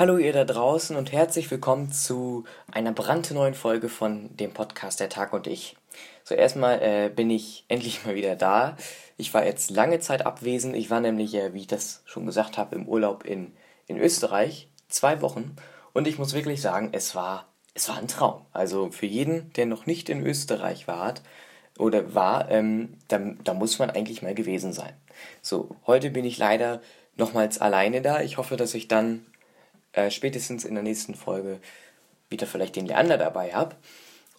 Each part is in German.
Hallo ihr da draußen und herzlich willkommen zu einer brandneuen Folge von dem Podcast Der Tag und ich. So erstmal äh, bin ich endlich mal wieder da. Ich war jetzt lange Zeit abwesend. Ich war nämlich, äh, wie ich das schon gesagt habe, im Urlaub in, in Österreich. Zwei Wochen. Und ich muss wirklich sagen, es war, es war ein Traum. Also für jeden, der noch nicht in Österreich war, oder war, ähm, da, da muss man eigentlich mal gewesen sein. So, heute bin ich leider nochmals alleine da. Ich hoffe, dass ich dann äh, spätestens in der nächsten Folge wieder vielleicht den Leander dabei habe.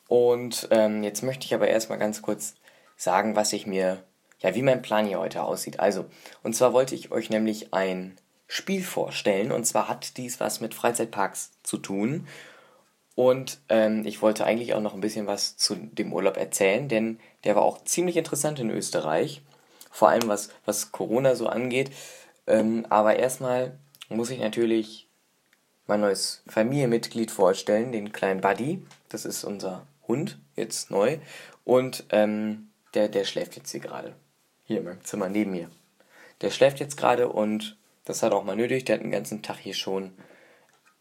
Und ähm, jetzt möchte ich aber erstmal ganz kurz sagen, was ich mir, ja, wie mein Plan hier heute aussieht. Also, und zwar wollte ich euch nämlich ein Spiel vorstellen. Und zwar hat dies was mit Freizeitparks zu tun. Und ähm, ich wollte eigentlich auch noch ein bisschen was zu dem Urlaub erzählen, denn der war auch ziemlich interessant in Österreich. Vor allem was, was Corona so angeht. Ähm, aber erstmal muss ich natürlich mein neues Familienmitglied vorstellen, den kleinen Buddy. Das ist unser Hund, jetzt neu. Und ähm, der, der schläft jetzt hier gerade. Hier in meinem Zimmer neben mir. Der schläft jetzt gerade und das hat auch mal nötig. Der hat den ganzen Tag hier schon,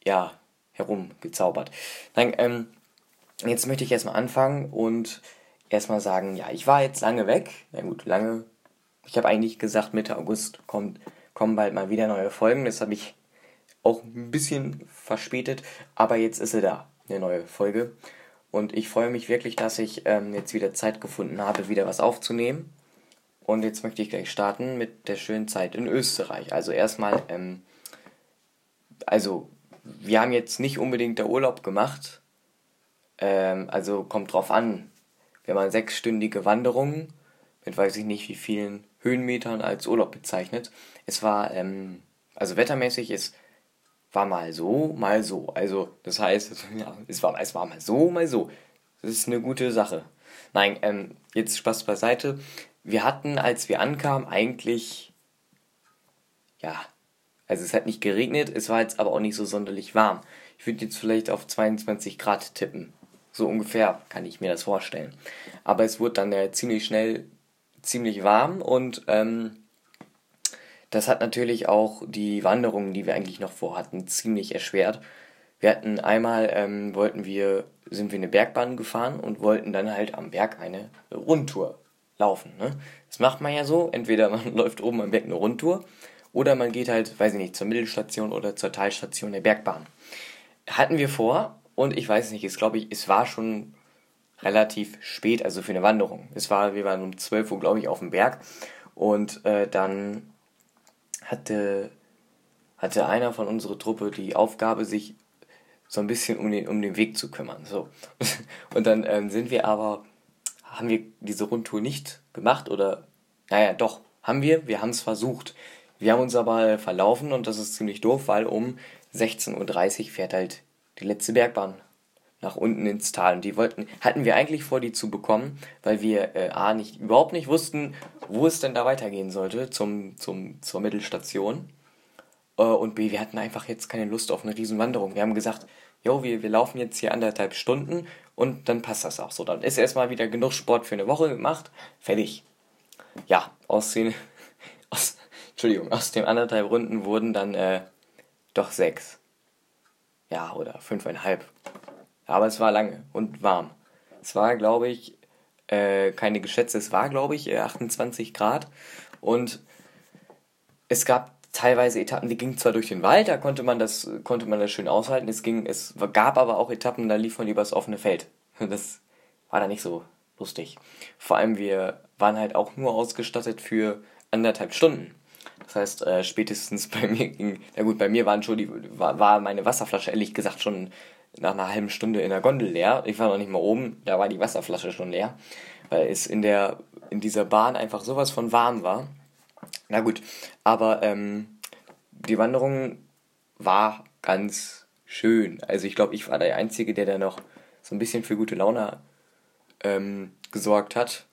ja, herumgezaubert. Nein, ähm, jetzt möchte ich erstmal anfangen und erstmal sagen, ja, ich war jetzt lange weg. Na gut, lange. Ich habe eigentlich gesagt, Mitte August kommt, kommen bald mal wieder neue Folgen. Das habe ich auch ein bisschen verspätet, aber jetzt ist sie da, eine neue Folge. Und ich freue mich wirklich, dass ich ähm, jetzt wieder Zeit gefunden habe, wieder was aufzunehmen. Und jetzt möchte ich gleich starten mit der schönen Zeit in Österreich. Also erstmal, ähm, also wir haben jetzt nicht unbedingt der Urlaub gemacht. Ähm, also kommt drauf an. Wir haben sechsstündige Wanderung mit weiß ich nicht wie vielen Höhenmetern als Urlaub bezeichnet. Es war, ähm, also wettermäßig ist war mal so, mal so. Also, das heißt, ja, es war, es war mal so, mal so. Das ist eine gute Sache. Nein, ähm, jetzt Spaß beiseite. Wir hatten, als wir ankamen, eigentlich, ja, also es hat nicht geregnet, es war jetzt aber auch nicht so sonderlich warm. Ich würde jetzt vielleicht auf 22 Grad tippen. So ungefähr kann ich mir das vorstellen. Aber es wurde dann äh, ziemlich schnell ziemlich warm und ähm, das hat natürlich auch die Wanderungen, die wir eigentlich noch vorhatten, ziemlich erschwert. Wir hatten einmal, ähm, wollten wir, sind wir eine Bergbahn gefahren und wollten dann halt am Berg eine Rundtour laufen. Ne? Das macht man ja so, entweder man läuft oben am Berg eine Rundtour oder man geht halt, weiß ich nicht, zur Mittelstation oder zur Talstation der Bergbahn. Hatten wir vor und ich weiß nicht, es glaube ich, es war schon relativ spät, also für eine Wanderung. Es war, wir waren um 12 Uhr, glaube ich, auf dem Berg und äh, dann hatte, hatte einer von unserer Truppe die Aufgabe, sich so ein bisschen um den, um den Weg zu kümmern. So. Und dann ähm, sind wir aber, haben wir diese Rundtour nicht gemacht oder, naja, doch, haben wir, wir haben es versucht. Wir haben uns aber verlaufen und das ist ziemlich doof, weil um 16.30 Uhr fährt halt die letzte Bergbahn nach unten ins Tal. Und die wollten, hatten wir eigentlich vor, die zu bekommen, weil wir äh, A nicht überhaupt nicht wussten, wo es denn da weitergehen sollte zum, zum, zur Mittelstation. Äh, und B, wir hatten einfach jetzt keine Lust auf eine Riesenwanderung. Wir haben gesagt, jo, wir, wir laufen jetzt hier anderthalb Stunden und dann passt das auch so. Dann ist erstmal wieder genug Sport für eine Woche gemacht, fertig. Ja, aus den, aus, Entschuldigung, aus den anderthalb Runden wurden dann äh, doch sechs. Ja, oder fünfeinhalb. Aber es war lange und warm. Es war, glaube ich, äh, keine geschätzte, es war, glaube ich, 28 äh, Grad. Und es gab teilweise Etappen, die gingen zwar durch den Wald, da konnte man das, konnte man das schön aushalten. Es ging, es gab aber auch Etappen, da lief man übers offene Feld. Das war da nicht so lustig. Vor allem, wir waren halt auch nur ausgestattet für anderthalb Stunden. Das heißt, äh, spätestens bei mir ging, na gut, bei mir waren schon die, war, war meine Wasserflasche ehrlich gesagt schon nach einer halben Stunde in der Gondel leer. Ich war noch nicht mal oben, da war die Wasserflasche schon leer, weil es in der in dieser Bahn einfach sowas von warm war. Na gut, aber ähm, die Wanderung war ganz schön. Also ich glaube, ich war der Einzige, der da noch so ein bisschen für gute Laune ähm, gesorgt hat.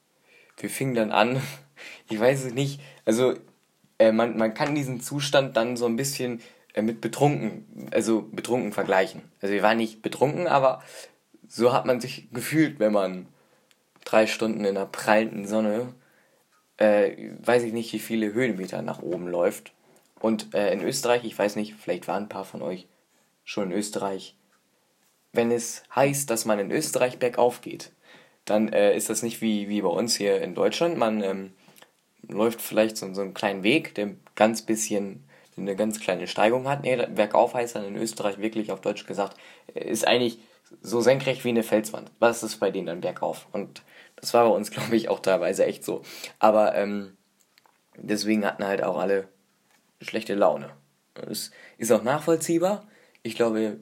Wir fingen dann an, ich weiß es nicht, also äh, man, man kann diesen Zustand dann so ein bisschen mit betrunken, also betrunken vergleichen. Also wir waren nicht betrunken, aber so hat man sich gefühlt, wenn man drei Stunden in der prallenden Sonne, äh, weiß ich nicht, wie viele Höhenmeter nach oben läuft. Und äh, in Österreich, ich weiß nicht, vielleicht waren ein paar von euch schon in Österreich, wenn es heißt, dass man in Österreich bergauf geht, dann äh, ist das nicht wie, wie bei uns hier in Deutschland. Man ähm, läuft vielleicht so, so einen kleinen Weg, der ganz bisschen eine ganz kleine Steigung hat. Nee, bergauf heißt dann in Österreich wirklich auf Deutsch gesagt, ist eigentlich so senkrecht wie eine Felswand. Was ist bei denen dann bergauf? Und das war bei uns, glaube ich, auch teilweise echt so. Aber ähm, deswegen hatten halt auch alle schlechte Laune. Es ist auch nachvollziehbar. Ich glaube,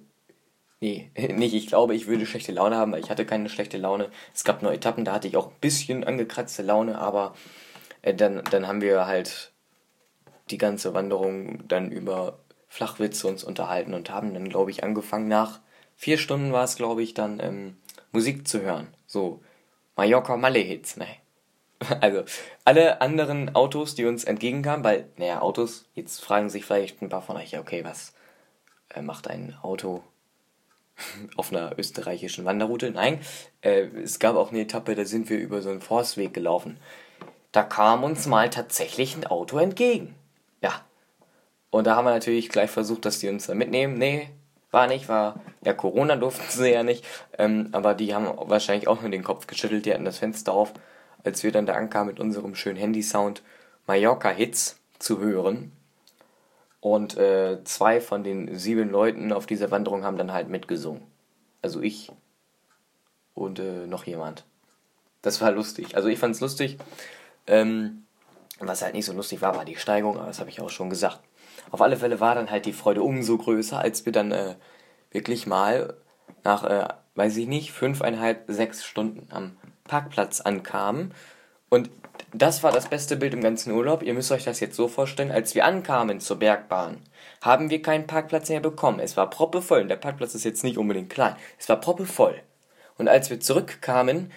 nee, nicht ich glaube, ich würde schlechte Laune haben, weil ich hatte keine schlechte Laune. Es gab nur Etappen, da hatte ich auch ein bisschen angekratzte Laune, aber äh, dann, dann haben wir halt die ganze Wanderung dann über Flachwitze uns unterhalten und haben dann, glaube ich, angefangen nach vier Stunden war es, glaube ich, dann ähm, Musik zu hören. So Mallorca Malle Hits, ne? Also alle anderen Autos, die uns entgegenkamen, weil, naja, Autos, jetzt fragen sich vielleicht ein paar von euch, okay, was äh, macht ein Auto auf einer österreichischen Wanderroute? Nein, äh, es gab auch eine Etappe, da sind wir über so einen Forstweg gelaufen. Da kam uns mal tatsächlich ein Auto entgegen. Ja. Und da haben wir natürlich gleich versucht, dass die uns da mitnehmen. Nee, war nicht, war ja Corona durften sie ja nicht. Ähm, aber die haben wahrscheinlich auch nur den Kopf geschüttelt, die hatten das Fenster auf, als wir dann da ankamen mit unserem schönen Handy-Sound Mallorca-Hits zu hören. Und äh, zwei von den sieben Leuten auf dieser Wanderung haben dann halt mitgesungen. Also ich und äh, noch jemand. Das war lustig. Also ich fand es lustig. Ähm, was halt nicht so lustig war, war die Steigung, aber das habe ich auch schon gesagt. Auf alle Fälle war dann halt die Freude umso größer, als wir dann äh, wirklich mal nach, äh, weiß ich nicht, fünfeinhalb, sechs Stunden am Parkplatz ankamen. Und das war das beste Bild im ganzen Urlaub. Ihr müsst euch das jetzt so vorstellen, als wir ankamen zur Bergbahn, haben wir keinen Parkplatz mehr bekommen. Es war proppevoll und der Parkplatz ist jetzt nicht unbedingt klein. Es war proppevoll. Und als wir zurückkamen,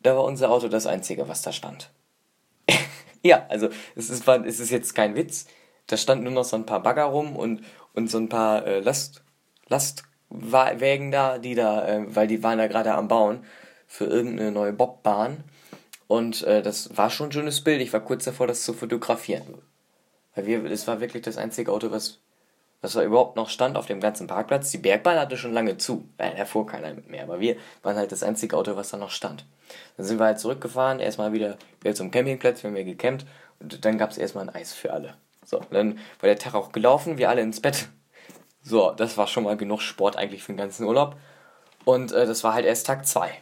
da war unser Auto das einzige, was da stand. Ja, also es ist, es ist jetzt kein Witz. Da standen nur noch so ein paar Bagger rum und, und so ein paar äh, Last, Lastwägen da, die da, äh, weil die waren da gerade am Bauen für irgendeine neue Bobbahn. Und äh, das war schon ein schönes Bild. Ich war kurz davor, das zu fotografieren. Weil wir, das war wirklich das einzige Auto, was, was da überhaupt noch stand auf dem ganzen Parkplatz. Die Bergbahn hatte schon lange zu. Äh, da fuhr keiner mehr. Aber wir waren halt das einzige Auto, was da noch stand. Dann sind wir halt zurückgefahren, erstmal wieder, wieder zum Campingplatz, wir haben ja gecampt und dann gab es erstmal ein Eis für alle. So, dann war der Tag auch gelaufen, wir alle ins Bett. So, das war schon mal genug Sport eigentlich für den ganzen Urlaub. Und äh, das war halt erst Tag 2.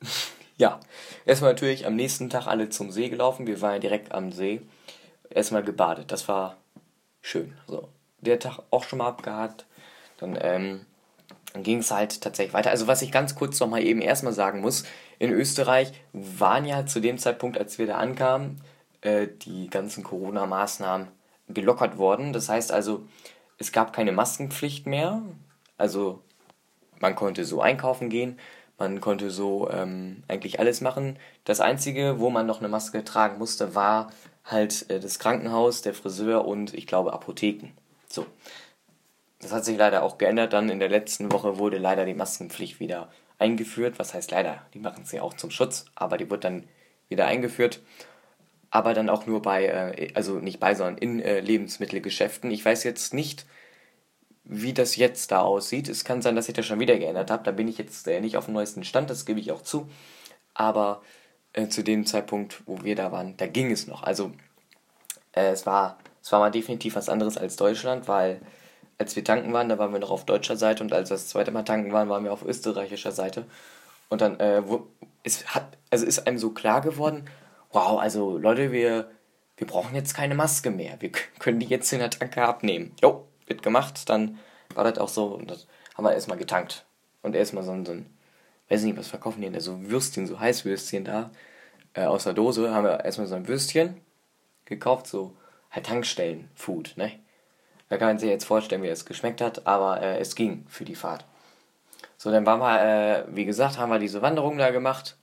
ja, erstmal natürlich am nächsten Tag alle zum See gelaufen. Wir waren ja direkt am See. Erstmal gebadet, das war schön. So, der Tag auch schon mal abgehakt. Dann ähm, dann ging es halt tatsächlich weiter. Also was ich ganz kurz noch mal eben erstmal sagen muss, in Österreich waren ja zu dem Zeitpunkt, als wir da ankamen, äh, die ganzen Corona-Maßnahmen gelockert worden. Das heißt also, es gab keine Maskenpflicht mehr. Also man konnte so einkaufen gehen, man konnte so ähm, eigentlich alles machen. Das Einzige, wo man noch eine Maske tragen musste, war halt äh, das Krankenhaus, der Friseur und ich glaube Apotheken. So. Das hat sich leider auch geändert. Dann in der letzten Woche wurde leider die Maskenpflicht wieder eingeführt. Was heißt leider? Die machen es ja auch zum Schutz, aber die wird dann wieder eingeführt. Aber dann auch nur bei, äh, also nicht bei, sondern in äh, Lebensmittelgeschäften. Ich weiß jetzt nicht, wie das jetzt da aussieht. Es kann sein, dass ich das schon wieder geändert habe. Da bin ich jetzt äh, nicht auf dem neuesten Stand, das gebe ich auch zu. Aber zu dem Zeitpunkt, wo wir da waren, da ging es noch. Also es, war, es war mal definitiv was anderes als Deutschland, weil als wir tanken waren, da waren wir noch auf deutscher Seite und als wir das zweite Mal tanken waren, waren wir auf österreichischer Seite. Und dann äh, wo, es hat, also ist einem so klar geworden, wow, also Leute, wir, wir brauchen jetzt keine Maske mehr. Wir können die jetzt in der Tanke abnehmen. Jo, wird gemacht, dann war das auch so und das haben wir erstmal getankt. Und erstmal so ein, so ein, weiß nicht, was verkaufen die denn, so Würstchen, so Heißwürstchen da äh, aus der Dose, haben wir erstmal so ein Würstchen gekauft, so halt Tankstellen-Food, ne? Da kann man sich jetzt vorstellen, wie es geschmeckt hat, aber äh, es ging für die Fahrt. So, dann waren wir, äh, wie gesagt, haben wir diese Wanderung da gemacht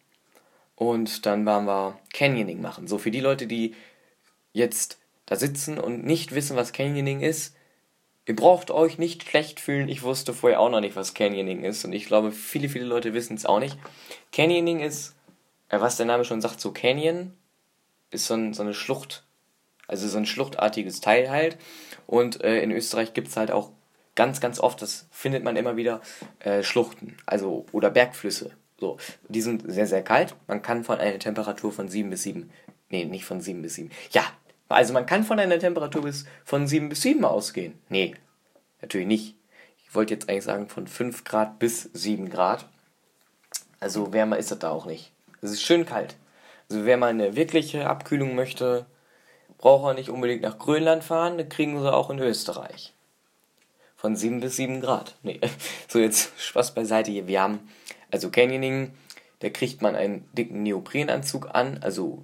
und dann waren wir Canyoning machen. So, für die Leute, die jetzt da sitzen und nicht wissen, was Canyoning ist, ihr braucht euch nicht schlecht fühlen. Ich wusste vorher auch noch nicht, was Canyoning ist und ich glaube, viele, viele Leute wissen es auch nicht. Canyoning ist, äh, was der Name schon sagt, so Canyon ist so, ein, so eine Schlucht, also so ein schluchtartiges Teil halt. Und äh, in Österreich gibt es halt auch ganz, ganz oft, das findet man immer wieder, äh, Schluchten, also oder Bergflüsse. So, die sind sehr, sehr kalt. Man kann von einer Temperatur von 7 bis 7, nee, nicht von 7 bis 7. Ja, also man kann von einer Temperatur bis von 7 bis 7 ausgehen. Nee, natürlich nicht. Ich wollte jetzt eigentlich sagen von 5 Grad bis 7 Grad. Also wärmer ist das da auch nicht. Es ist schön kalt. Also wer mal eine wirkliche Abkühlung möchte, braucht er nicht unbedingt nach Grönland fahren, das kriegen sie auch in Österreich. Von 7 bis 7 Grad. Nee, so jetzt Spaß beiseite hier. Wir haben, also Canyoning, da kriegt man einen dicken Neoprenanzug an, also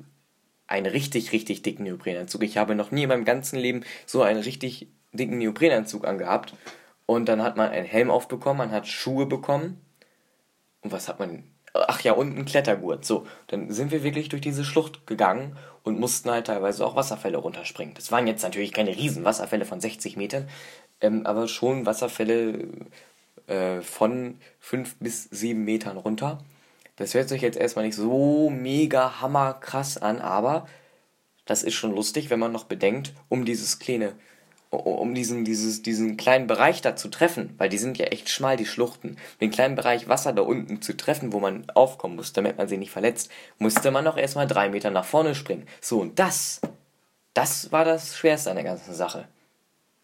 einen richtig, richtig dicken Neoprenanzug. Ich habe noch nie in meinem ganzen Leben so einen richtig dicken Neoprenanzug angehabt. Und dann hat man einen Helm aufbekommen, man hat Schuhe bekommen. Und was hat man ach ja, und ein Klettergurt. So, dann sind wir wirklich durch diese Schlucht gegangen und mussten halt teilweise auch Wasserfälle runterspringen. Das waren jetzt natürlich keine riesen Wasserfälle von 60 Metern, ähm, aber schon Wasserfälle äh, von 5 bis 7 Metern runter. Das hört sich jetzt erstmal nicht so mega hammerkrass an, aber das ist schon lustig, wenn man noch bedenkt, um dieses kleine um diesen, dieses, diesen kleinen Bereich da zu treffen, weil die sind ja echt schmal, die Schluchten, den kleinen Bereich Wasser da unten zu treffen, wo man aufkommen muss, damit man sich nicht verletzt, musste man noch erstmal drei Meter nach vorne springen. So, und das, das war das Schwerste an der ganzen Sache.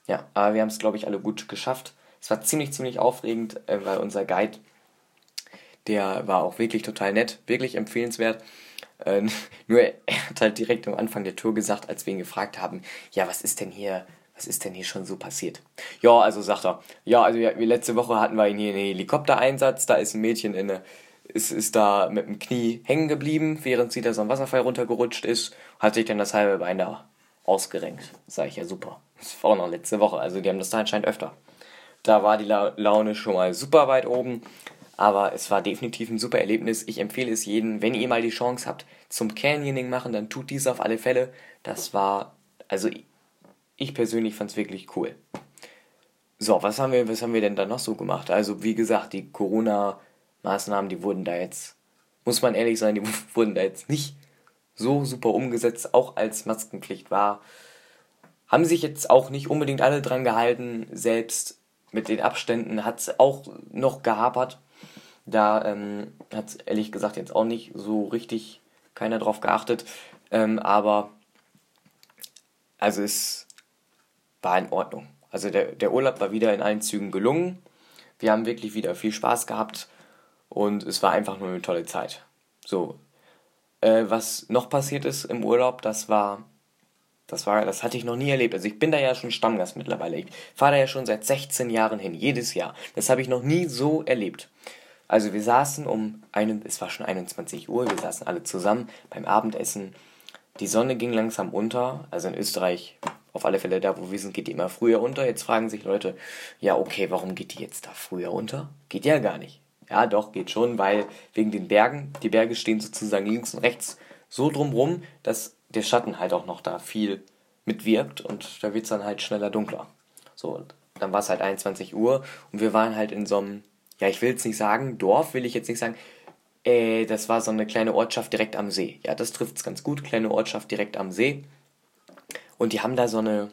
Ja, aber wir haben es, glaube ich, alle gut geschafft. Es war ziemlich, ziemlich aufregend, äh, weil unser Guide, der war auch wirklich total nett, wirklich empfehlenswert. Äh, nur er hat halt direkt am Anfang der Tour gesagt, als wir ihn gefragt haben, ja, was ist denn hier was ist denn hier schon so passiert? Ja, also sagt er, ja, also wir, letzte Woche hatten wir hier einen Helikoptereinsatz, da ist ein Mädchen in eine, ist, ist da mit dem Knie hängen geblieben, während sie da so ein Wasserfall runtergerutscht ist, hat sich dann das halbe Bein da ausgerenkt. Sag ich ja super. Das war auch noch letzte Woche, also die haben das da anscheinend öfter. Da war die La Laune schon mal super weit oben, aber es war definitiv ein super Erlebnis. Ich empfehle es jedem, wenn ihr mal die Chance habt zum Canyoning machen, dann tut dies auf alle Fälle. Das war, also ich persönlich fand es wirklich cool. So, was haben wir, was haben wir denn da noch so gemacht? Also, wie gesagt, die Corona-Maßnahmen, die wurden da jetzt, muss man ehrlich sein, die wurden da jetzt nicht so super umgesetzt, auch als Maskenpflicht war. Haben sich jetzt auch nicht unbedingt alle dran gehalten, selbst mit den Abständen hat es auch noch gehapert. Da ähm, hat ehrlich gesagt jetzt auch nicht so richtig keiner drauf geachtet. Ähm, aber also es war in Ordnung. Also der, der Urlaub war wieder in allen Zügen gelungen. Wir haben wirklich wieder viel Spaß gehabt und es war einfach nur eine tolle Zeit. So, äh, was noch passiert ist im Urlaub, das war, das war, das hatte ich noch nie erlebt. Also ich bin da ja schon Stammgast mittlerweile. Ich fahre da ja schon seit 16 Jahren hin, jedes Jahr. Das habe ich noch nie so erlebt. Also wir saßen um einen, es war schon 21 Uhr, wir saßen alle zusammen beim Abendessen. Die Sonne ging langsam unter, also in Österreich auf alle Fälle da, wo wir sind, geht die immer früher unter. Jetzt fragen sich Leute, ja, okay, warum geht die jetzt da früher unter? Geht ja gar nicht. Ja, doch, geht schon, weil wegen den Bergen, die Berge stehen sozusagen links und rechts so drumrum, dass der Schatten halt auch noch da viel mitwirkt und da wird es dann halt schneller dunkler. So, dann war es halt 21 Uhr und wir waren halt in so einem, ja, ich will jetzt nicht sagen, Dorf will ich jetzt nicht sagen, äh, das war so eine kleine Ortschaft direkt am See. Ja, das trifft es ganz gut, kleine Ortschaft direkt am See. Und die haben da so eine,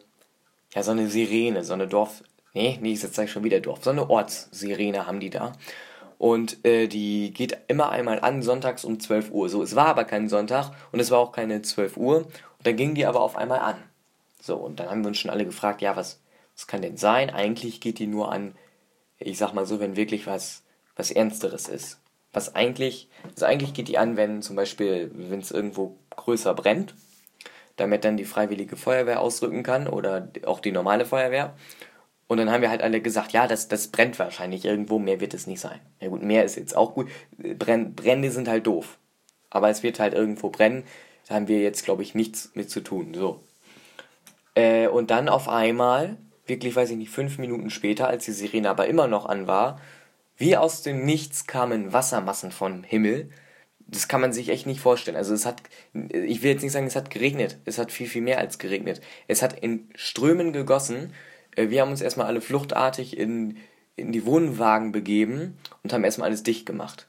ja, so eine Sirene, so eine Dorf, nee, nee, jetzt sage ich schon wieder Dorf, so eine Ortssirene haben die da. Und äh, die geht immer einmal an, sonntags um 12 Uhr. So, es war aber kein Sonntag und es war auch keine 12 Uhr. Und dann ging die aber auf einmal an. So, und dann haben wir uns schon alle gefragt, ja, was, was kann denn sein? Eigentlich geht die nur an, ich sag mal so, wenn wirklich was, was Ernsteres ist. Was eigentlich, also eigentlich geht die an, wenn zum Beispiel, wenn es irgendwo größer brennt, damit dann die freiwillige Feuerwehr ausrücken kann oder auch die normale Feuerwehr. Und dann haben wir halt alle gesagt, ja, das, das brennt wahrscheinlich irgendwo, mehr wird es nicht sein. Ja gut, mehr ist jetzt auch gut. Brenn, Brände sind halt doof. Aber es wird halt irgendwo brennen. Da haben wir jetzt, glaube ich, nichts mit zu tun. So. Äh, und dann auf einmal, wirklich, weiß ich nicht, fünf Minuten später, als die Sirene aber immer noch an war, wie aus dem Nichts kamen Wassermassen vom Himmel das kann man sich echt nicht vorstellen. Also es hat, ich will jetzt nicht sagen, es hat geregnet. Es hat viel, viel mehr als geregnet. Es hat in Strömen gegossen. Äh, wir haben uns erstmal alle fluchtartig in, in die Wohnwagen begeben und haben erstmal alles dicht gemacht.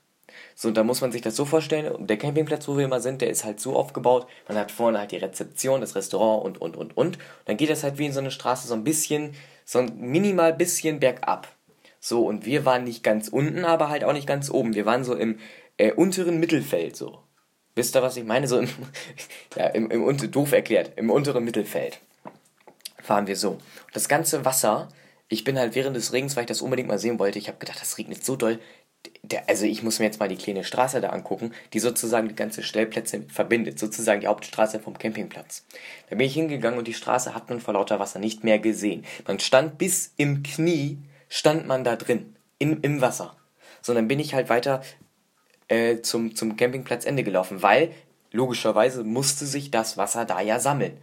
So, und da muss man sich das so vorstellen, der Campingplatz, wo wir immer sind, der ist halt so aufgebaut, man hat vorne halt die Rezeption, das Restaurant und, und, und, und. Dann geht das halt wie in so eine Straße so ein bisschen so ein minimal bisschen bergab. So, und wir waren nicht ganz unten, aber halt auch nicht ganz oben. Wir waren so im äh, unteren Mittelfeld, so. Wisst ihr, was ich meine? So im, ja, im, im, doof erklärt, im unteren Mittelfeld fahren wir so. Das ganze Wasser, ich bin halt während des Regens, weil ich das unbedingt mal sehen wollte, ich habe gedacht, das regnet so doll. Der, also ich muss mir jetzt mal die kleine Straße da angucken, die sozusagen die ganze Stellplätze verbindet, sozusagen die Hauptstraße vom Campingplatz. Da bin ich hingegangen und die Straße hat man vor lauter Wasser nicht mehr gesehen. Man stand bis im Knie, stand man da drin, in, im Wasser. So, dann bin ich halt weiter äh, zum, zum Campingplatzende gelaufen, weil logischerweise musste sich das Wasser da ja sammeln.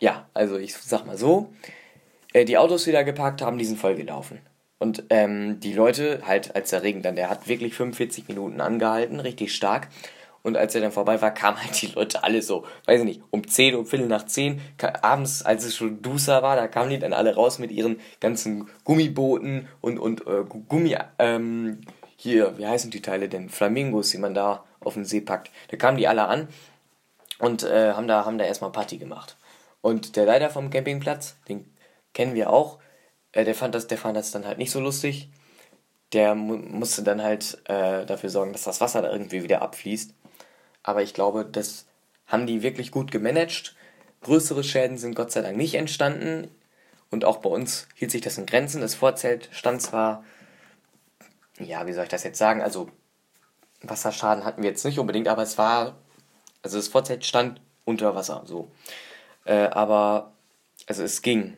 Ja, also ich sag mal so, äh, die Autos, die da geparkt haben, die sind vollgelaufen. Und ähm, die Leute, halt als der Regen dann, der hat wirklich 45 Minuten angehalten, richtig stark. Und als er dann vorbei war, kamen halt die Leute alle so, weiß ich nicht, um 10, um Viertel nach 10, abends, als es schon duster war, da kamen die dann alle raus mit ihren ganzen Gummibooten und, und äh, Gummi, ähm, hier, wie heißen die Teile denn? Flamingos, die man da auf den See packt. Da kamen die alle an und äh, haben, da, haben da erstmal Party gemacht. Und der Leiter vom Campingplatz, den kennen wir auch, äh, der, fand das, der fand das dann halt nicht so lustig. Der mu musste dann halt äh, dafür sorgen, dass das Wasser da irgendwie wieder abfließt. Aber ich glaube, das haben die wirklich gut gemanagt. Größere Schäden sind Gott sei Dank nicht entstanden. Und auch bei uns hielt sich das in Grenzen. Das Vorzelt stand zwar ja, wie soll ich das jetzt sagen? Also, Wasserschaden hatten wir jetzt nicht unbedingt, aber es war, also das Vorzelt stand unter Wasser, so. Äh, aber, also es ging.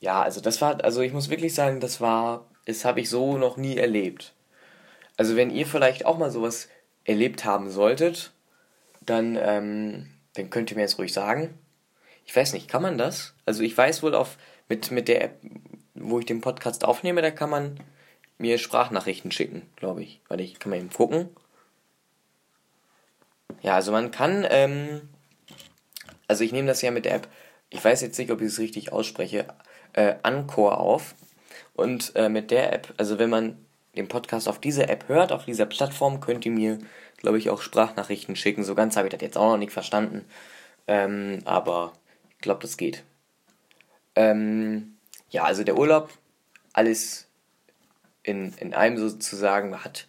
Ja, also das war, also ich muss wirklich sagen, das war, das habe ich so noch nie erlebt. Also wenn ihr vielleicht auch mal sowas erlebt haben solltet, dann, ähm, dann könnt ihr mir jetzt ruhig sagen. Ich weiß nicht, kann man das? Also ich weiß wohl auf, mit, mit der App, wo ich den Podcast aufnehme, da kann man mir Sprachnachrichten schicken, glaube ich. Warte, ich kann mal eben gucken. Ja, also man kann, ähm, also ich nehme das ja mit der App, ich weiß jetzt nicht, ob ich es richtig ausspreche, äh, Anchor auf. Und äh, mit der App, also wenn man den Podcast auf dieser App hört, auf dieser Plattform, könnt ihr mir, glaube ich, auch Sprachnachrichten schicken. So ganz habe ich das jetzt auch noch nicht verstanden. Ähm, aber ich glaube, das geht. Ähm, ja, also der Urlaub, alles in, in einem sozusagen hat,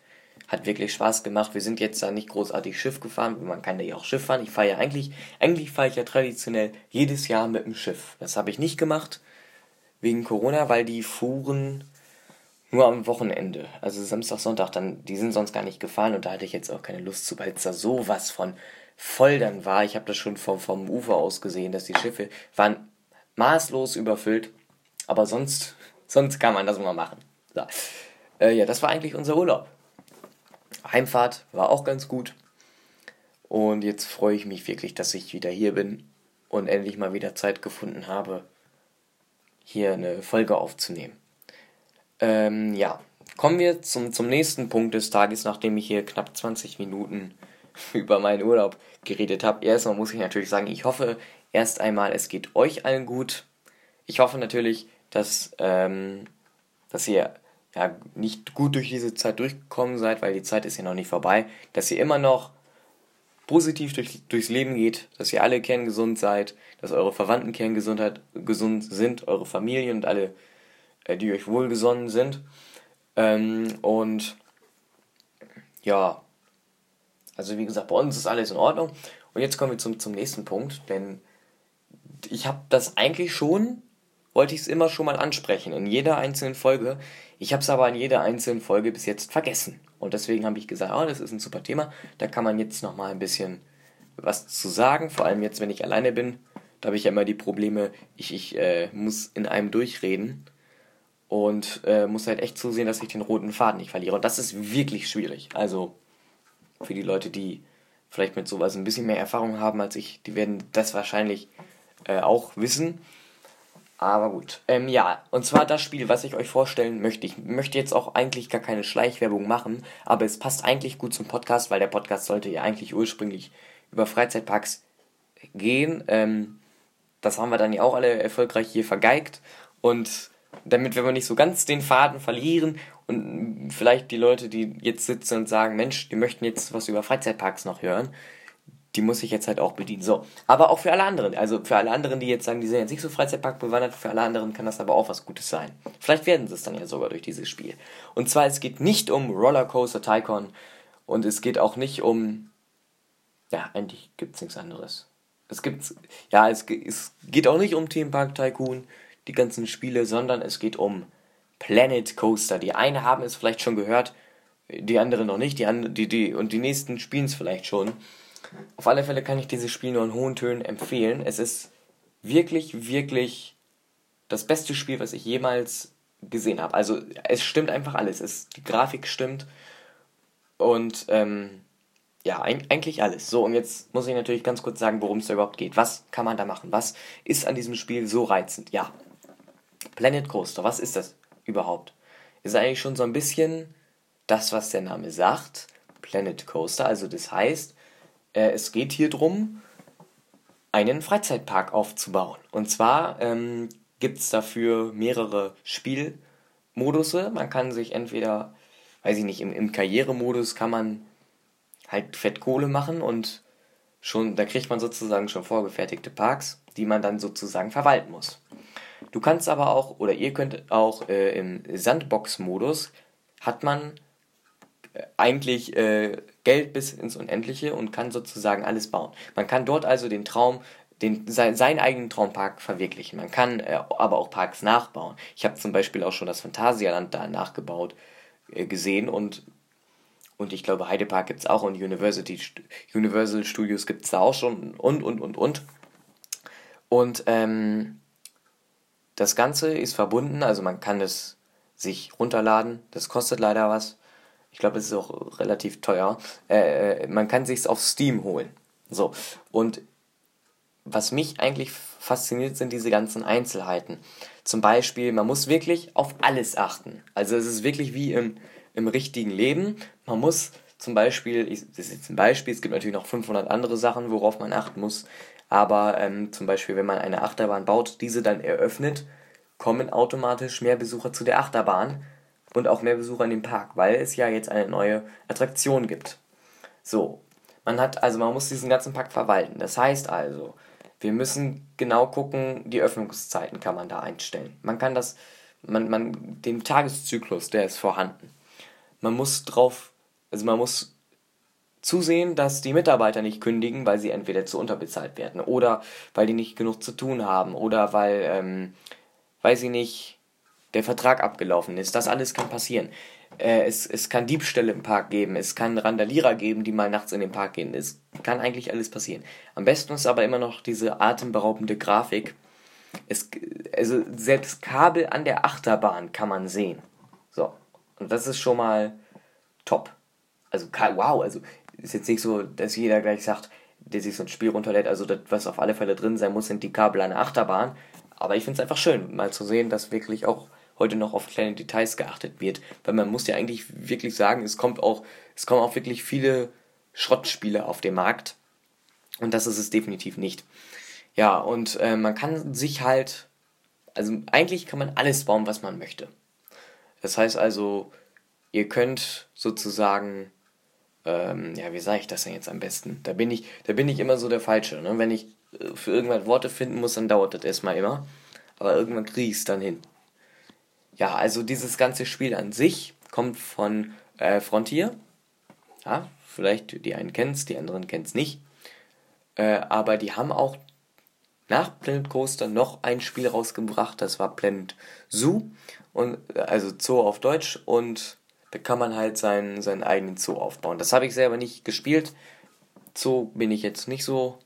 hat wirklich Spaß gemacht. Wir sind jetzt da nicht großartig Schiff gefahren, man kann da ja auch Schiff fahren. Ich fahre ja eigentlich, eigentlich fahre ich ja traditionell jedes Jahr mit dem Schiff. Das habe ich nicht gemacht wegen Corona, weil die fuhren nur am Wochenende. Also Samstag, Sonntag, dann, die sind sonst gar nicht gefahren und da hatte ich jetzt auch keine Lust zu, weil es da sowas von voll dann war. Ich habe das schon vom, vom Ufer aus gesehen, dass die Schiffe waren maßlos überfüllt. Aber sonst, sonst kann man das mal machen. So. Äh, ja, das war eigentlich unser Urlaub. Heimfahrt war auch ganz gut. Und jetzt freue ich mich wirklich, dass ich wieder hier bin und endlich mal wieder Zeit gefunden habe, hier eine Folge aufzunehmen. Ähm, ja, kommen wir zum, zum nächsten Punkt des Tages, nachdem ich hier knapp 20 Minuten über meinen Urlaub geredet habe. Erstmal muss ich natürlich sagen, ich hoffe erst einmal, es geht euch allen gut. Ich hoffe natürlich, dass, ähm, dass ihr ja, nicht gut durch diese Zeit durchgekommen seid, weil die Zeit ist ja noch nicht vorbei, dass ihr immer noch positiv durch, durchs Leben geht, dass ihr alle kerngesund seid, dass eure Verwandten kerngesund gesund sind, eure Familien und alle, äh, die euch wohlgesonnen sind. Ähm, und ja, also wie gesagt, bei uns ist alles in Ordnung. Und jetzt kommen wir zum, zum nächsten Punkt, denn ich habe das eigentlich schon, wollte ich es immer schon mal ansprechen, in jeder einzelnen Folge. Ich habe es aber in jeder einzelnen Folge bis jetzt vergessen. Und deswegen habe ich gesagt, oh, das ist ein super Thema. Da kann man jetzt nochmal ein bisschen was zu sagen. Vor allem jetzt, wenn ich alleine bin. Da habe ich ja immer die Probleme, ich, ich äh, muss in einem durchreden und äh, muss halt echt zusehen, dass ich den roten Faden nicht verliere. Und das ist wirklich schwierig. Also für die Leute, die vielleicht mit sowas ein bisschen mehr Erfahrung haben als ich, die werden das wahrscheinlich äh, auch wissen. Aber gut. Ähm, ja, und zwar das Spiel, was ich euch vorstellen möchte. Ich möchte jetzt auch eigentlich gar keine Schleichwerbung machen, aber es passt eigentlich gut zum Podcast, weil der Podcast sollte ja eigentlich ursprünglich über Freizeitparks gehen. Ähm, das haben wir dann ja auch alle erfolgreich hier vergeigt. Und damit wir nicht so ganz den Faden verlieren und vielleicht die Leute, die jetzt sitzen und sagen, Mensch, die möchten jetzt was über Freizeitparks noch hören, die muss ich jetzt halt auch bedienen. So, aber auch für alle anderen. Also für alle anderen, die jetzt sagen, die sind jetzt nicht so Freizeitpark bewandert, für alle anderen kann das aber auch was Gutes sein. Vielleicht werden sie es dann ja sogar durch dieses Spiel. Und zwar, es geht nicht um Rollercoaster Tycoon und es geht auch nicht um. Ja, eigentlich gibt es nichts anderes. Es gibt. Ja, es, es geht auch nicht um Theme Park Tycoon, die ganzen Spiele, sondern es geht um Planet Coaster. Die eine haben es vielleicht schon gehört, die anderen noch nicht, die, andre, die, die, und die nächsten spielen es vielleicht schon. Auf alle Fälle kann ich dieses Spiel nur in hohen Tönen empfehlen. Es ist wirklich, wirklich das beste Spiel, was ich jemals gesehen habe. Also es stimmt einfach alles. Es, die Grafik stimmt und ähm, ja, eigentlich alles. So, und jetzt muss ich natürlich ganz kurz sagen, worum es da überhaupt geht. Was kann man da machen? Was ist an diesem Spiel so reizend? Ja, Planet Coaster, was ist das überhaupt? Ist eigentlich schon so ein bisschen das, was der Name sagt. Planet Coaster, also das heißt, es geht hier darum, einen Freizeitpark aufzubauen. Und zwar ähm, gibt es dafür mehrere Spielmodusse. Man kann sich entweder, weiß ich nicht, im, im Karrieremodus kann man halt Fettkohle machen und schon, da kriegt man sozusagen schon vorgefertigte Parks, die man dann sozusagen verwalten muss. Du kannst aber auch, oder ihr könnt auch äh, im Sandbox-Modus, hat man eigentlich äh, Geld bis ins Unendliche und kann sozusagen alles bauen. Man kann dort also den Traum, den, sein, seinen eigenen Traumpark verwirklichen. Man kann äh, aber auch Parks nachbauen. Ich habe zum Beispiel auch schon das Phantasialand da nachgebaut äh, gesehen und, und ich glaube Heidepark gibt es auch und University, Universal Studios gibt es da auch schon und, und, und, und. Und ähm, das Ganze ist verbunden, also man kann es sich runterladen. Das kostet leider was. Ich glaube, es ist auch relativ teuer. Äh, äh man kann sich es auf Steam holen. So. Und was mich eigentlich fasziniert, sind diese ganzen Einzelheiten. Zum Beispiel, man muss wirklich auf alles achten. Also es ist wirklich wie im, im richtigen Leben. Man muss zum Beispiel, ich, das ist jetzt ein Beispiel, es gibt natürlich noch 500 andere Sachen, worauf man achten muss. Aber ähm, zum Beispiel, wenn man eine Achterbahn baut, diese dann eröffnet, kommen automatisch mehr Besucher zu der Achterbahn und auch mehr Besucher in den Park, weil es ja jetzt eine neue Attraktion gibt. So, man hat also man muss diesen ganzen Park verwalten. Das heißt also, wir müssen genau gucken, die Öffnungszeiten kann man da einstellen. Man kann das man man den Tageszyklus, der ist vorhanden. Man muss drauf also man muss zusehen, dass die Mitarbeiter nicht kündigen, weil sie entweder zu unterbezahlt werden oder weil die nicht genug zu tun haben oder weil, ähm, weil sie nicht der Vertrag abgelaufen ist. Das alles kann passieren. Äh, es, es kann Diebstähle im Park geben, es kann Randalierer geben, die mal nachts in den Park gehen. Es kann eigentlich alles passieren. Am besten ist aber immer noch diese atemberaubende Grafik. Es, also selbst Kabel an der Achterbahn kann man sehen. So. Und das ist schon mal top. Also, wow, also ist jetzt nicht so, dass jeder gleich sagt, der sich so ein Spiel runterlädt, also das, was auf alle Fälle drin sein muss, sind die Kabel an der Achterbahn. Aber ich finde es einfach schön, mal zu sehen, dass wirklich auch heute noch auf kleine Details geachtet wird. Weil man muss ja eigentlich wirklich sagen, es kommt auch, es kommen auch wirklich viele Schrottspiele auf den Markt. Und das ist es definitiv nicht. Ja, und äh, man kann sich halt, also eigentlich kann man alles bauen, was man möchte. Das heißt also, ihr könnt sozusagen, ähm, ja, wie sage ich das denn jetzt am besten? Da bin ich, da bin ich immer so der Falsche. Ne? Wenn ich äh, für irgendwas Worte finden muss, dann dauert das erstmal immer. Aber irgendwann kriege ich es dann hin. Ja, also dieses ganze Spiel an sich kommt von äh, Frontier. Ja, vielleicht die einen kennen es, die anderen kennen es nicht. Äh, aber die haben auch nach Planet Coaster noch ein Spiel rausgebracht, das war Planet Zoo, und, also Zoo auf Deutsch, und da kann man halt seinen, seinen eigenen Zoo aufbauen. Das habe ich selber nicht gespielt. Zoo bin ich jetzt nicht so.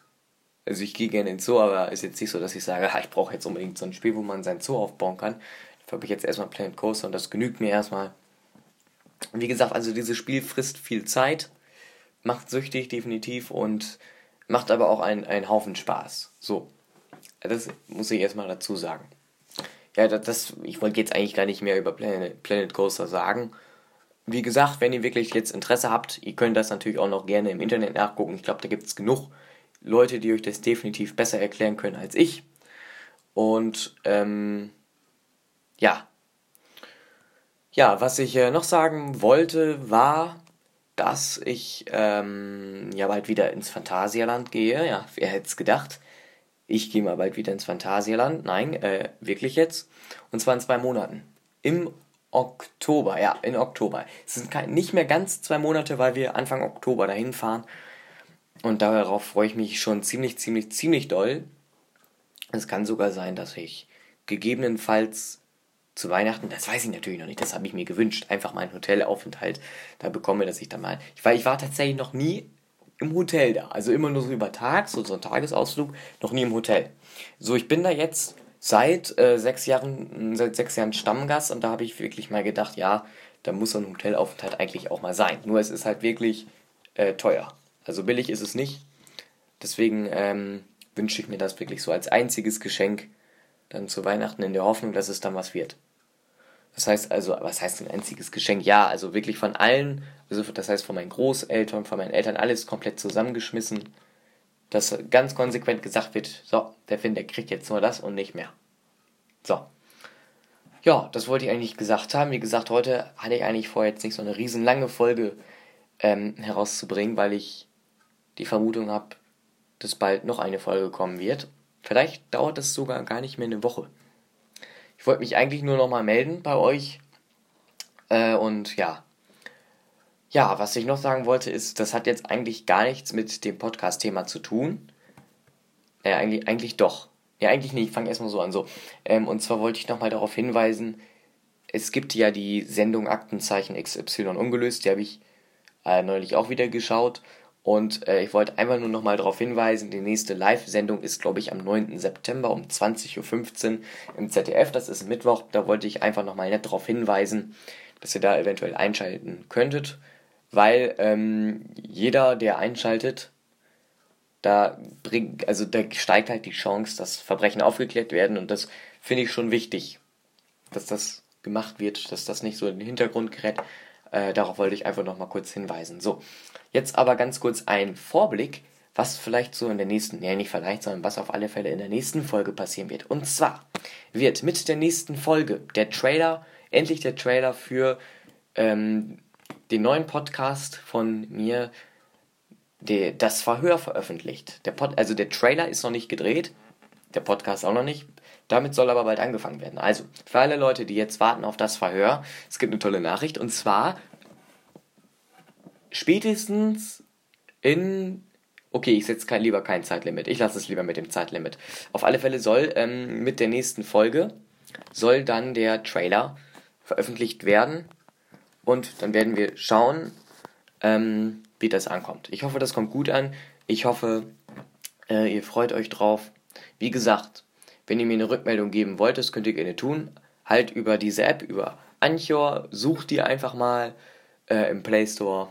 Also ich gehe gerne in den Zoo, aber ist jetzt nicht so, dass ich sage, ich brauche jetzt unbedingt so ein Spiel, wo man seinen Zoo aufbauen kann habe ich jetzt erstmal Planet Coaster und das genügt mir erstmal. Wie gesagt, also dieses Spiel frisst viel Zeit, macht süchtig definitiv und macht aber auch einen, einen Haufen Spaß. So, das muss ich erstmal dazu sagen. Ja, das, ich wollte jetzt eigentlich gar nicht mehr über Planet, Planet Coaster sagen. Wie gesagt, wenn ihr wirklich jetzt Interesse habt, ihr könnt das natürlich auch noch gerne im Internet nachgucken. Ich glaube, da gibt es genug Leute, die euch das definitiv besser erklären können als ich. Und ähm, ja. Ja, was ich äh, noch sagen wollte, war, dass ich ähm, ja bald wieder ins Phantasialand gehe. Ja, wer hätte es gedacht? Ich gehe mal bald wieder ins Phantasialand. Nein, äh, wirklich jetzt. Und zwar in zwei Monaten. Im Oktober, ja, in Oktober. Es sind kein, nicht mehr ganz zwei Monate, weil wir Anfang Oktober dahin fahren. Und darauf freue ich mich schon ziemlich, ziemlich, ziemlich doll. Es kann sogar sein, dass ich gegebenenfalls zu Weihnachten, das weiß ich natürlich noch nicht, das habe ich mir gewünscht, einfach mal einen Hotelaufenthalt da bekomme, dass ich da mal. Ich war, ich war tatsächlich noch nie im Hotel da. Also immer nur so über Tag, so, so ein Tagesausflug, noch nie im Hotel. So, ich bin da jetzt seit äh, sechs Jahren, seit sechs Jahren Stammgast und da habe ich wirklich mal gedacht, ja, da muss so ein Hotelaufenthalt eigentlich auch mal sein. Nur es ist halt wirklich äh, teuer. Also billig ist es nicht. Deswegen ähm, wünsche ich mir das wirklich so als einziges Geschenk dann zu Weihnachten in der Hoffnung, dass es dann was wird. Das heißt also, was heißt ein einziges Geschenk? Ja, also wirklich von allen, also das heißt von meinen Großeltern, von meinen Eltern, alles komplett zusammengeschmissen, dass ganz konsequent gesagt wird, so, der Finn, der kriegt jetzt nur das und nicht mehr. So. Ja, das wollte ich eigentlich gesagt haben. Wie gesagt, heute hatte ich eigentlich vor, jetzt nicht so eine riesenlange Folge ähm, herauszubringen, weil ich die Vermutung habe, dass bald noch eine Folge kommen wird. Vielleicht dauert das sogar gar nicht mehr eine Woche. Ich wollte mich eigentlich nur nochmal melden bei euch. Äh, und ja. Ja, was ich noch sagen wollte, ist, das hat jetzt eigentlich gar nichts mit dem Podcast-Thema zu tun. Ja, eigentlich, eigentlich doch. Ja, eigentlich nicht. Ich fange erstmal so an. So. Ähm, und zwar wollte ich nochmal darauf hinweisen, es gibt ja die Sendung Aktenzeichen XY ungelöst, die habe ich äh, neulich auch wieder geschaut. Und äh, ich wollte einfach nur nochmal darauf hinweisen, die nächste Live-Sendung ist, glaube ich, am 9. September um 20.15 Uhr im ZDF. Das ist Mittwoch. Da wollte ich einfach nochmal nett darauf hinweisen, dass ihr da eventuell einschalten könntet. Weil ähm, jeder, der einschaltet, da bringt, also da steigt halt die Chance, dass Verbrechen aufgeklärt werden. Und das finde ich schon wichtig, dass das gemacht wird, dass das nicht so in den Hintergrund gerät. Äh, darauf wollte ich einfach nochmal kurz hinweisen. So, Jetzt aber ganz kurz ein Vorblick, was vielleicht so in der nächsten, nee, nicht vielleicht, sondern was auf alle Fälle in der nächsten Folge passieren wird. Und zwar wird mit der nächsten Folge der Trailer, endlich der Trailer für ähm, den neuen Podcast von mir, der, das Verhör veröffentlicht. Der Pod, also der Trailer ist noch nicht gedreht, der Podcast auch noch nicht. Damit soll aber bald angefangen werden. Also, für alle Leute, die jetzt warten auf das Verhör, es gibt eine tolle Nachricht. Und zwar spätestens in. Okay, ich setze kein, lieber kein Zeitlimit. Ich lasse es lieber mit dem Zeitlimit. Auf alle Fälle soll ähm, mit der nächsten Folge soll dann der Trailer veröffentlicht werden. Und dann werden wir schauen, ähm, wie das ankommt. Ich hoffe, das kommt gut an. Ich hoffe, äh, ihr freut euch drauf. Wie gesagt, wenn ihr mir eine Rückmeldung geben wollt, das könnt ihr gerne tun. Halt über diese App, über Anchor. Sucht die einfach mal äh, im Play Store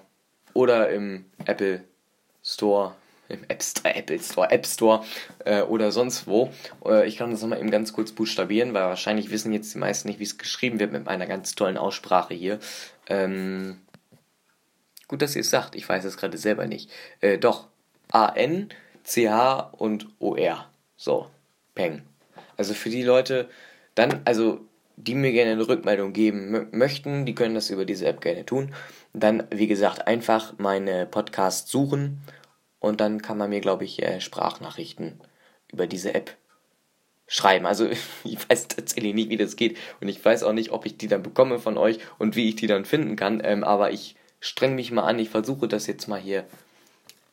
oder im Apple Store, im App Store, Apple Store, App Store äh, oder sonst wo. Äh, ich kann das nochmal eben ganz kurz buchstabieren, weil wahrscheinlich wissen jetzt die meisten nicht, wie es geschrieben wird mit meiner ganz tollen Aussprache hier. Ähm, gut, dass ihr es sagt, ich weiß es gerade selber nicht. Äh, doch, A-N, C-H und O-R. So, Peng. Also für die Leute, dann, also die mir gerne eine Rückmeldung geben möchten, die können das über diese App gerne tun. Dann, wie gesagt, einfach meine Podcasts suchen und dann kann man mir, glaube ich, äh, Sprachnachrichten über diese App schreiben. Also ich weiß tatsächlich nicht, wie das geht und ich weiß auch nicht, ob ich die dann bekomme von euch und wie ich die dann finden kann. Ähm, aber ich streng mich mal an, ich versuche das jetzt mal hier,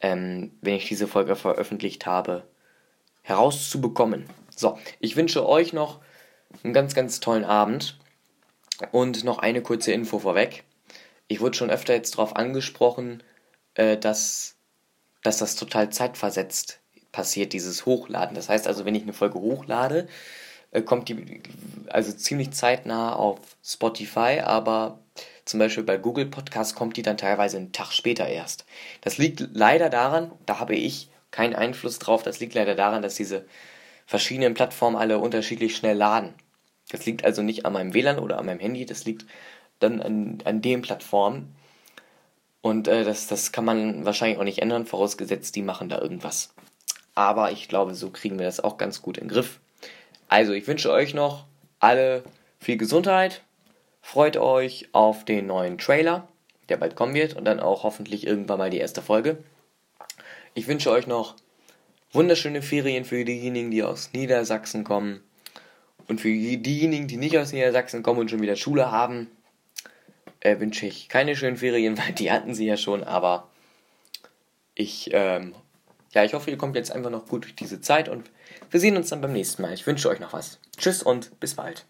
ähm, wenn ich diese Folge veröffentlicht habe, herauszubekommen. So, ich wünsche euch noch einen ganz, ganz tollen Abend und noch eine kurze Info vorweg ich wurde schon öfter jetzt darauf angesprochen, äh, dass, dass das total zeitversetzt passiert, dieses Hochladen. Das heißt also, wenn ich eine Folge hochlade, äh, kommt die also ziemlich zeitnah auf Spotify, aber zum Beispiel bei Google Podcast kommt die dann teilweise einen Tag später erst. Das liegt leider daran, da habe ich keinen Einfluss drauf, das liegt leider daran, dass diese verschiedenen Plattformen alle unterschiedlich schnell laden. Das liegt also nicht an meinem WLAN oder an meinem Handy, das liegt dann an, an den Plattformen. Und äh, das, das kann man wahrscheinlich auch nicht ändern, vorausgesetzt, die machen da irgendwas. Aber ich glaube, so kriegen wir das auch ganz gut in den Griff. Also, ich wünsche euch noch alle viel Gesundheit. Freut euch auf den neuen Trailer, der bald kommen wird und dann auch hoffentlich irgendwann mal die erste Folge. Ich wünsche euch noch wunderschöne Ferien für diejenigen, die aus Niedersachsen kommen. Und für diejenigen, die nicht aus Niedersachsen kommen und schon wieder Schule haben, äh, wünsche ich keine schönen Ferien, weil die hatten sie ja schon, aber ich, ähm, ja, ich hoffe, ihr kommt jetzt einfach noch gut durch diese Zeit und wir sehen uns dann beim nächsten Mal. Ich wünsche euch noch was. Tschüss und bis bald.